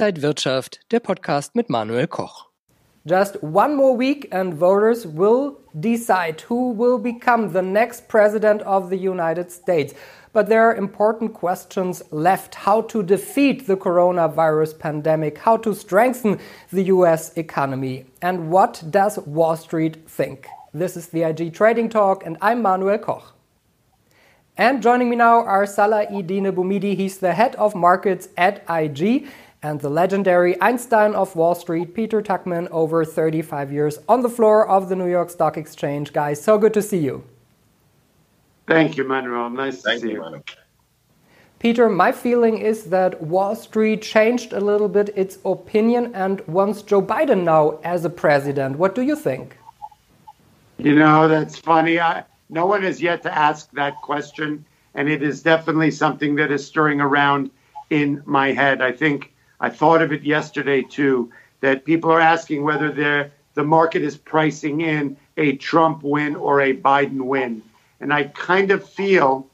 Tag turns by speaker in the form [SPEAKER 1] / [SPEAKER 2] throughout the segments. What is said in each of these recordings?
[SPEAKER 1] Inside Wirtschaft, der Podcast mit Manuel Koch.
[SPEAKER 2] Just one more week and voters will decide who will become the next president of the United States. But there are important questions left how to defeat the coronavirus pandemic, how to strengthen the US economy, and what does Wall Street think? This is the IG Trading Talk, and I'm Manuel Koch. And joining me now are Salah Eddine Bouhmidi. He's the head of markets at IG and the legendary Einstein of Wall Street, Peter Tuchman, over 35 years on the floor of the New York Stock Exchange. Guys, so good to see you.
[SPEAKER 3] Thank you, Manuel. Nice
[SPEAKER 4] Thank
[SPEAKER 3] to see
[SPEAKER 4] you,
[SPEAKER 3] you.
[SPEAKER 2] Peter, my feeling is that Wall Street changed a little bit its opinion and wants Joe Biden now as a president. What do you think?
[SPEAKER 3] You know, that's funny. I, no one has yet to ask that question, and it is definitely something that is stirring around in my head. I think I thought of it yesterday too. That people are asking whether the market is pricing in a Trump win or a Biden win, and I kind of feel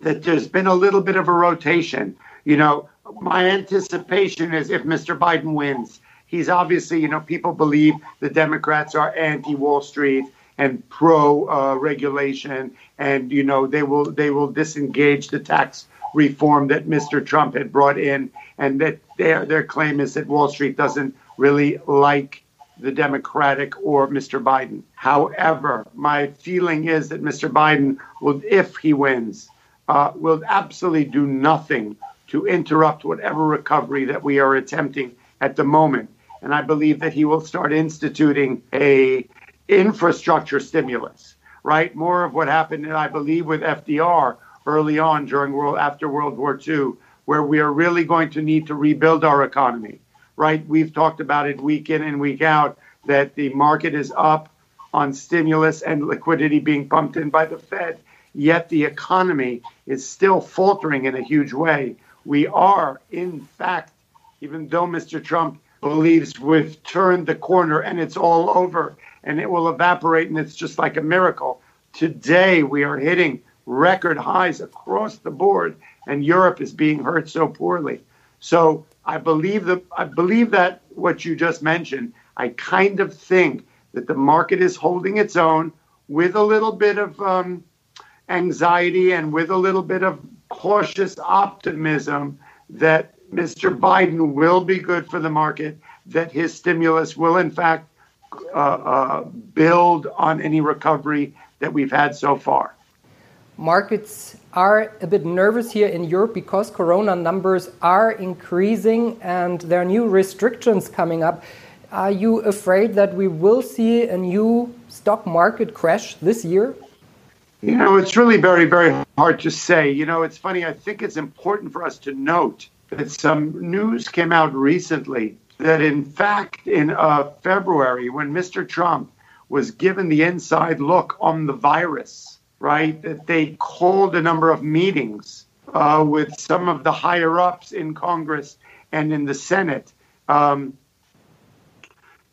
[SPEAKER 3] that there's been a little bit of a rotation. You know, my anticipation is if Mr. Biden wins, he's obviously, you know, people believe the Democrats are anti Wall Street and pro uh, regulation, and you know they will they will disengage the tax reform that Mr. Trump had brought in, and that their their claim is that Wall Street doesn't really like the Democratic or Mr. Biden. However, my feeling is that Mr. Biden will, if he wins, uh, will absolutely do nothing to interrupt whatever recovery that we are attempting at the moment. And I believe that he will start instituting a infrastructure stimulus, right? More of what happened, I believe, with FDR early on during world after World War II, where we are really going to need to rebuild our economy, right? We've talked about it week in and week out that the market is up on stimulus and liquidity being pumped in by the Fed, yet the economy is still faltering in a huge way. We are, in fact, even though Mr. Trump believes we've turned the corner and it's all over and it will evaporate and it's just like a miracle. Today we are hitting record highs across the board and Europe is being hurt so poorly. So I believe that I believe that what you just mentioned, I kind of think that the market is holding its own with a little bit of um, anxiety and with a little bit of cautious optimism that Mr. Biden will be good for the market, that his stimulus will, in fact, uh, uh, build on any recovery that we've had so far.
[SPEAKER 2] Markets are a bit nervous here in Europe because corona numbers are increasing and there are new restrictions coming up. Are you afraid that we will see a new stock market crash this year?
[SPEAKER 3] You know, it's really very, very hard to say. You know, it's funny. I think it's important for us to note that some news came out recently that, in fact, in uh, February, when Mr. Trump was given the inside look on the virus, right, that they called a number of meetings uh, with some of the higher ups in Congress and in the Senate um,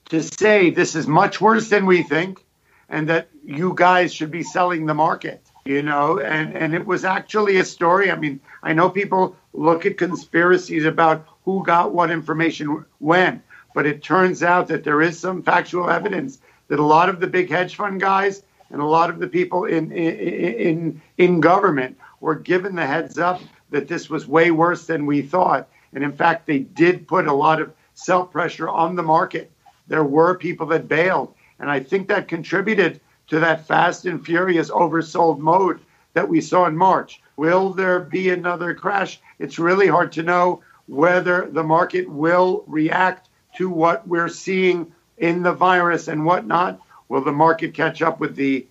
[SPEAKER 3] to say this is much worse than we think and that you guys should be selling the market you know? And and it was actually a story. I mean i know people look at conspiracies about who got what information when but it turns out that there is some factual evidence that a lot of the big hedge fund guys and a lot of the people in in in, government were given the heads up that this was way worse than we thought and in fact they did put a lot of sell pressure on the market there were people that bailed and i think that contributed to that fast and furious oversold mode that we saw in March. Will there be another crash? It's really hard to know whether the market will react to what we're seeing in the virus and whatnot. Will the market catch up with the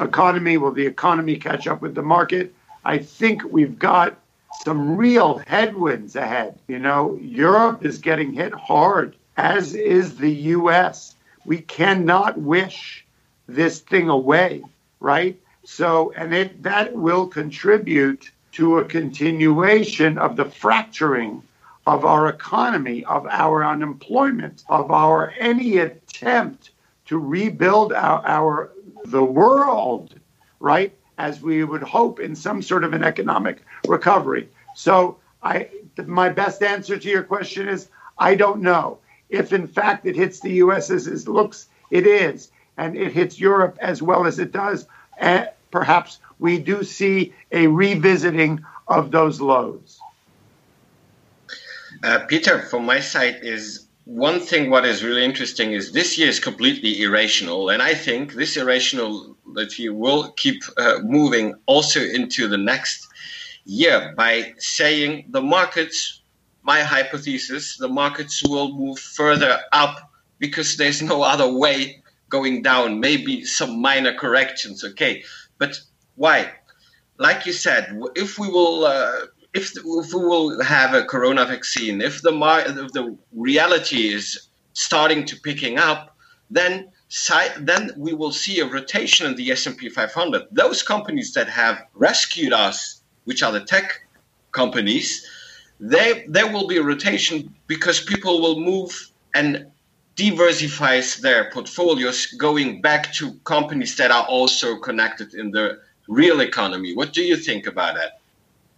[SPEAKER 3] economy? Will the economy catch up with the market? I think we've got some real headwinds ahead. You know, Europe is getting hit hard, as is the US. We cannot wish this thing away, right? So, and it that will contribute to a continuation of the fracturing of our economy, of our unemployment, of our any attempt to rebuild our, our the world, right? As we would hope in some sort of an economic recovery. So I my best answer to your question is I don't know. If in fact it hits the U.S. as it looks it is, and it hits Europe as well as it does, and eh, perhaps we do see a revisiting of those lows.
[SPEAKER 4] Uh, Peter, from my side, is one thing what is really interesting is this year is completely irrational, and I think this irrational that you will keep uh, moving also into the next year by saying the markets, my hypothesis, the markets will move further up because there's no other way going down. Maybe some minor corrections, okay, but why? Like you said, if we will. Uh, if, if we will have a corona vaccine, if the if the reality is starting to picking up, then then we will see a rotation in the S&P 500. Those companies that have rescued us, which are the tech companies, they there will be a rotation because people will move and diversify their portfolios, going back to companies that are also connected in the real economy. What do you think about that?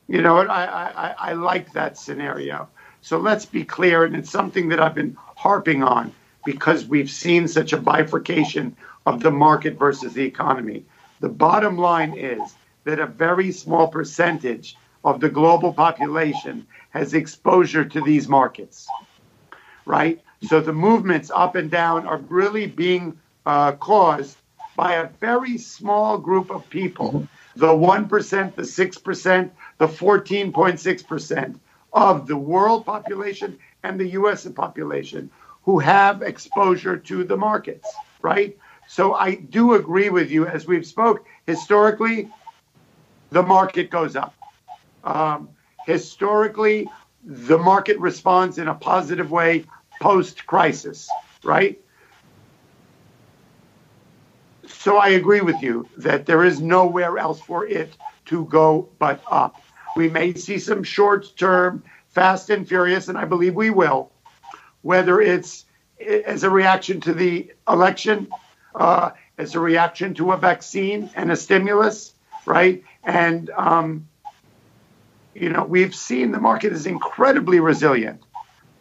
[SPEAKER 3] You know? I, I, I like that scenario. So let's be clear, and it's something that I've been harping on because we've seen such a bifurcation of the market versus the economy. The bottom line is that a very small percentage of the global population has exposure to these markets, right? So the movements up and down are really being uh, caused by a very small group of people the 1%, the 6%, the 14.6% of the world population and the US population who have exposure to the markets, right? So I do agree with you. As we've spoke, historically, the market goes up. Um, historically, the market responds in a positive way post crisis, right? So I agree with you that there is nowhere else for it to go but up. We may see some short term, fast and furious, and I believe we will, whether it's as a reaction to the election, uh, as a reaction to a vaccine and a stimulus, right? And, um, you know, we've seen the market is incredibly resilient.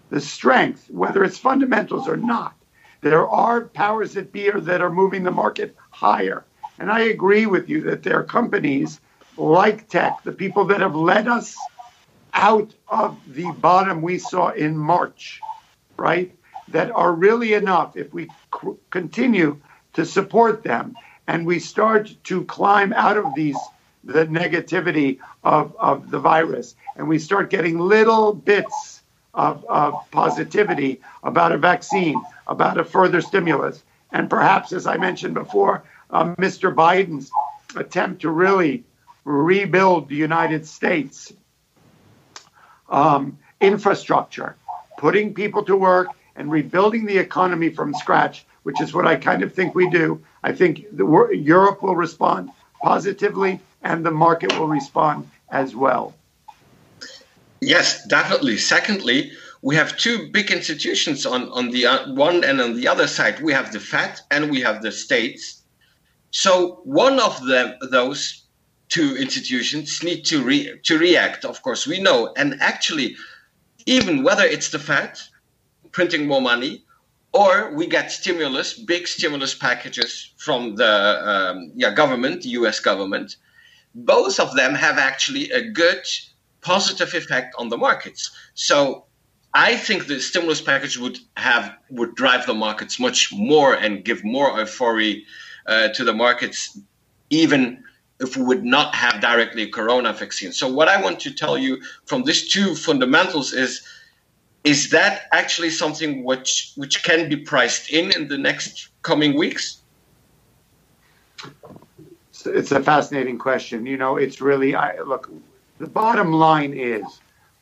[SPEAKER 3] The strength, whether it's fundamentals or not, there are powers that be or that are moving the market higher. And I agree with you that there are companies like tech, the people that have led us out of the bottom we saw in March, right? That are really enough if we c- continue to support them and we start to climb out of these the negativity of, of the virus and we start getting little bits of, of positivity about a vaccine, about a further stimulus, and perhaps, as I mentioned before, uh, Mr. Biden's attempt to really rebuild the United States um, infrastructure, putting people to work and rebuilding the economy from scratch, which is what I kind of think we do. I think the, Europe will respond positively and the market will respond as well.
[SPEAKER 4] Yes, definitely. Secondly, we have two big institutions on, on the uh, one and on the other side. We have the Fed and we have the states. So one of them, those two institutions need to re, to react. Of course, we know, and actually, even whether it's the Fed printing more money, or we get stimulus, big stimulus packages from the um, yeah government, the U.S. government. Both of them have actually a good positive effect on the markets. So I think the stimulus package would have would drive the markets much more and give more euphoria uh, to the markets, even if we would not have directly a corona vaccine. So what I want to tell you from these two fundamentals is is that actually something which which can be priced in in the next coming weeks?
[SPEAKER 3] It's a fascinating question. You know, it's really I look. The bottom line is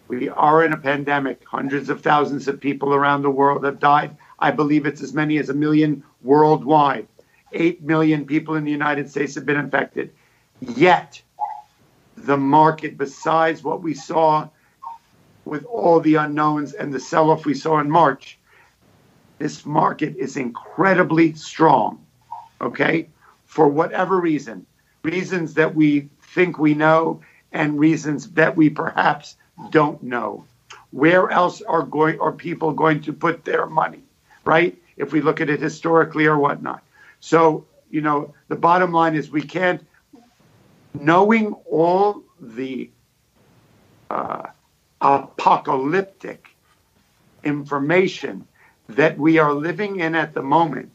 [SPEAKER 3] we are in a pandemic. Hundreds of thousands of people around the world have died. I believe it's as many as a million worldwide. Eight million people in the United States have been infected. Yet, the market, besides what we saw with all the unknowns and the sell off we saw in March, this market is incredibly strong. Okay? For whatever reason, reasons that we think we know and reasons that we perhaps don't know. where else are going are people going to put their money, right? If we look at it historically or whatnot. So, you know, the bottom line is we can't, knowing all the uh, apocalyptic information that we are living in at the moment,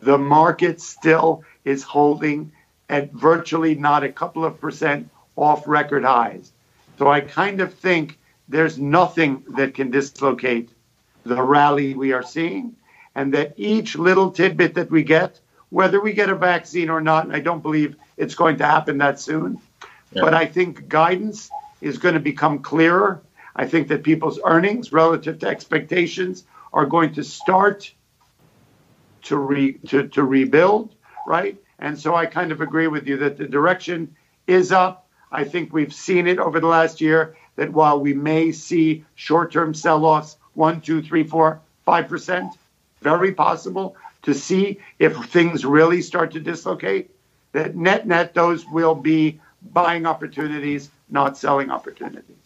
[SPEAKER 3] the market still is holding at virtually not a couple of percent off record highs. So I kind of think there's nothing that can dislocate the rally we are seeing, and that each little tidbit that we get, whether we get a vaccine or not, and I don't believe it's going to happen that soon, yeah. but I think guidance is going to become clearer. I think that people's earnings relative to expectations are going to start to re to, to rebuild, right? And so I kind of agree with you that the direction is up. I think we've seen it over the last year that while we may see short-term sell-offs, one, two, three, four, five percent, very possible to see if things really start to dislocate. That net net those will be buying opportunities, not selling opportunities.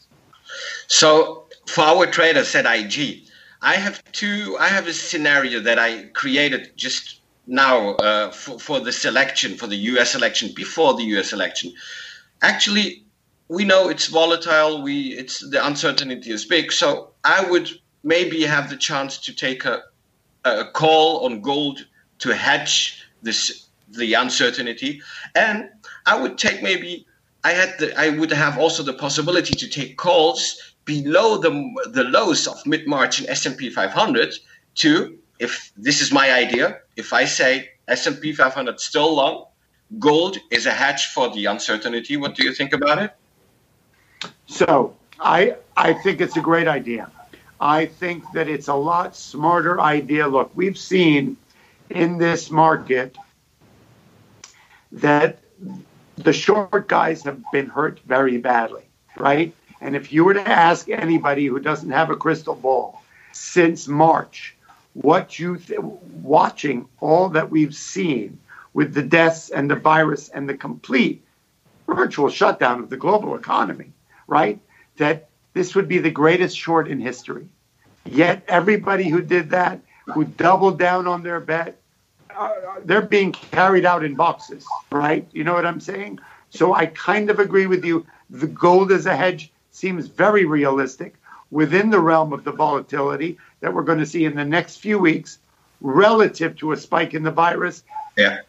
[SPEAKER 4] So for our traders at IG, I have two. I have a scenario that I created just now uh, for, for this election, for the U.S. election, before the U.S. election. Actually, we know it's volatile. We it's the uncertainty is big. So I would maybe have the chance to take a, a call on gold to hedge this the uncertainty, and I would take maybe I had the, I would have also the possibility to take calls below the the lows of mid March in S and P 500 to if this is my idea if I say S and P 500 still long, gold is a hedge for the uncertainty. What do you think about it?
[SPEAKER 3] So I I think it's a great idea. I think that it's a lot smarter idea. Look, we've seen in this market that the short guys have been hurt very badly, right? And if you were to ask anybody who doesn't have a crystal ball since March, what you th- watching all that we've seen with the deaths and the virus and the complete virtual shutdown of the global economy, right? That this would be the greatest short in history. Yet everybody who did that, who doubled down on their bet, uh, they're being carried out in boxes, right? You know what I'm saying? So I kind of agree with you. The gold as a hedge seems very realistic within the realm of the volatility that we're going to see in the next few weeks relative to a spike in the virus,
[SPEAKER 4] yeah.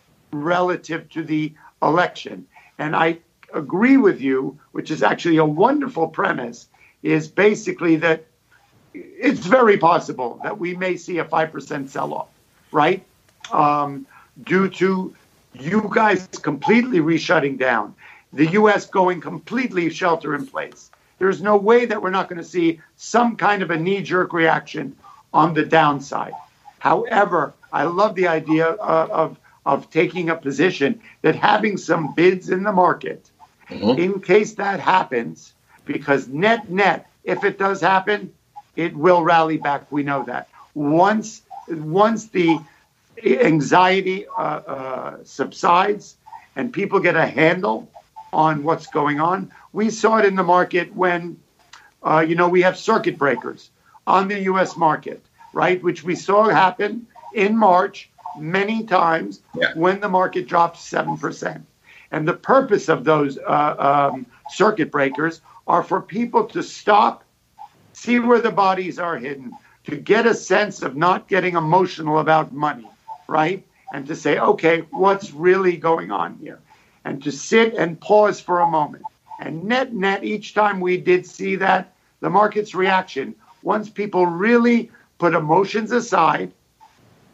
[SPEAKER 3] Relative to the election. And I agree with you, which is actually a wonderful premise, is basically that it's very possible that we may see a 5% sell off, right? Um, due to you guys completely reshutting down, the U.S. going completely shelter in place, there's no way that we're not going to see some kind of a knee jerk reaction on the downside. However, I love the idea of, of, of taking a position that having some bids in the market mm-hmm. in case that happens, because net net, if it does happen, it will rally back. We know that. Once once the anxiety uh, uh, subsides and people get a handle on what's going on, we saw it in the market when, uh, you know, we have circuit breakers on the U.S. market, right? Which we saw happen in March many times yeah. when the market dropped 7%. And the purpose of those uh, um, circuit breakers are for people to stop, see where the bodies are hidden, to get a sense of not getting emotional about money, right? And to say, okay, what's really going on here? And to sit and pause for a moment and net net, each time we did see that, the market's reaction, once people really put emotions aside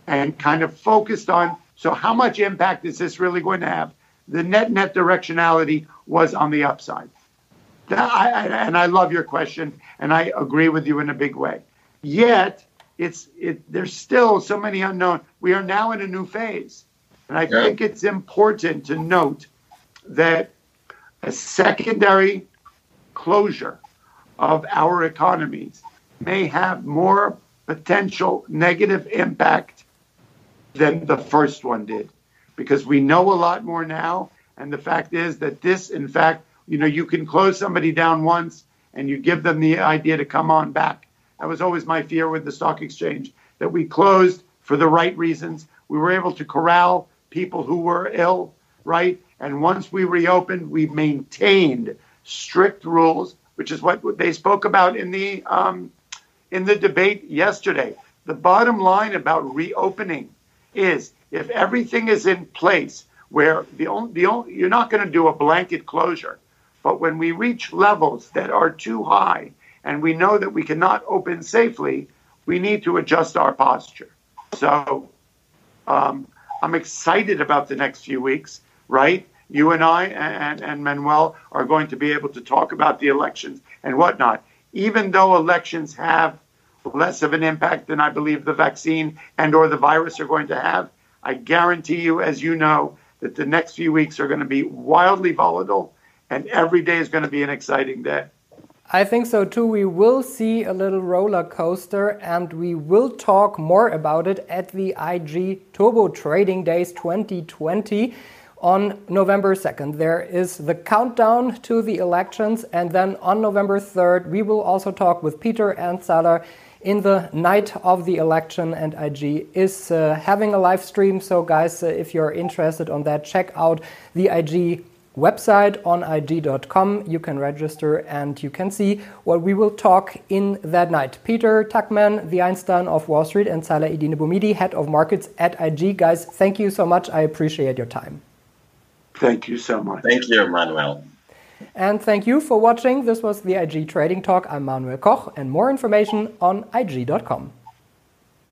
[SPEAKER 3] and kind of focused on, so how much impact is this really going to have? The net net directionality was on the upside. That, I, and I love your question, and I agree with you in a big way. Yet, it's it, there's still so many unknown. We are now in a new phase, and I yeah. think it's important to note that a secondary closure of our economies may have more potential negative impact than the first one did because we know a lot more now and the fact is that this in fact you know you can close somebody down once and you give them the idea to come on back. That was always my fear with the stock exchange that we closed for the right reasons. We were able to corral people who were ill, right? And once we reopened, we maintained strict rules, which is what they spoke about in the um, in the debate yesterday. The bottom line about reopening is if everything is in place, where the only, the only you're not going to do a blanket closure, but when we reach levels that are too high and we know that we cannot open safely, we need to adjust our posture. So um, I'm excited about the next few weeks, right? You and I and, and Manuel are going to be able to talk about the elections and whatnot. Even though elections have less of an impact than I believe the vaccine and or the virus are going to have, I guarantee you, as you know, that the next few weeks are going to be wildly volatile and every day is going to be an exciting day.
[SPEAKER 2] I think so too. We will see a little roller coaster and we will talk more about it at the IG Turbo Trading Days 2020 on November 2nd. There is the countdown to the elections, and then on November 3rd, we will also talk with Peter and Salah in the night of the election. And IG is uh, having a live stream. So, guys, uh, if you're interested on that, check out the IG website on IG.com. You can register and you can see what we will talk in that night. Peter Tuchman, the Einstein of Wall Street, and Salah Eddine Bouhmidi, head of markets at IG. Guys, thank you so much. I appreciate your time.
[SPEAKER 3] Thank you so much.
[SPEAKER 4] Thank you, Manuel.
[SPEAKER 2] And thank you for watching. This was the IG Trading Talk. I'm Manuel Koch, and more information on IG.com.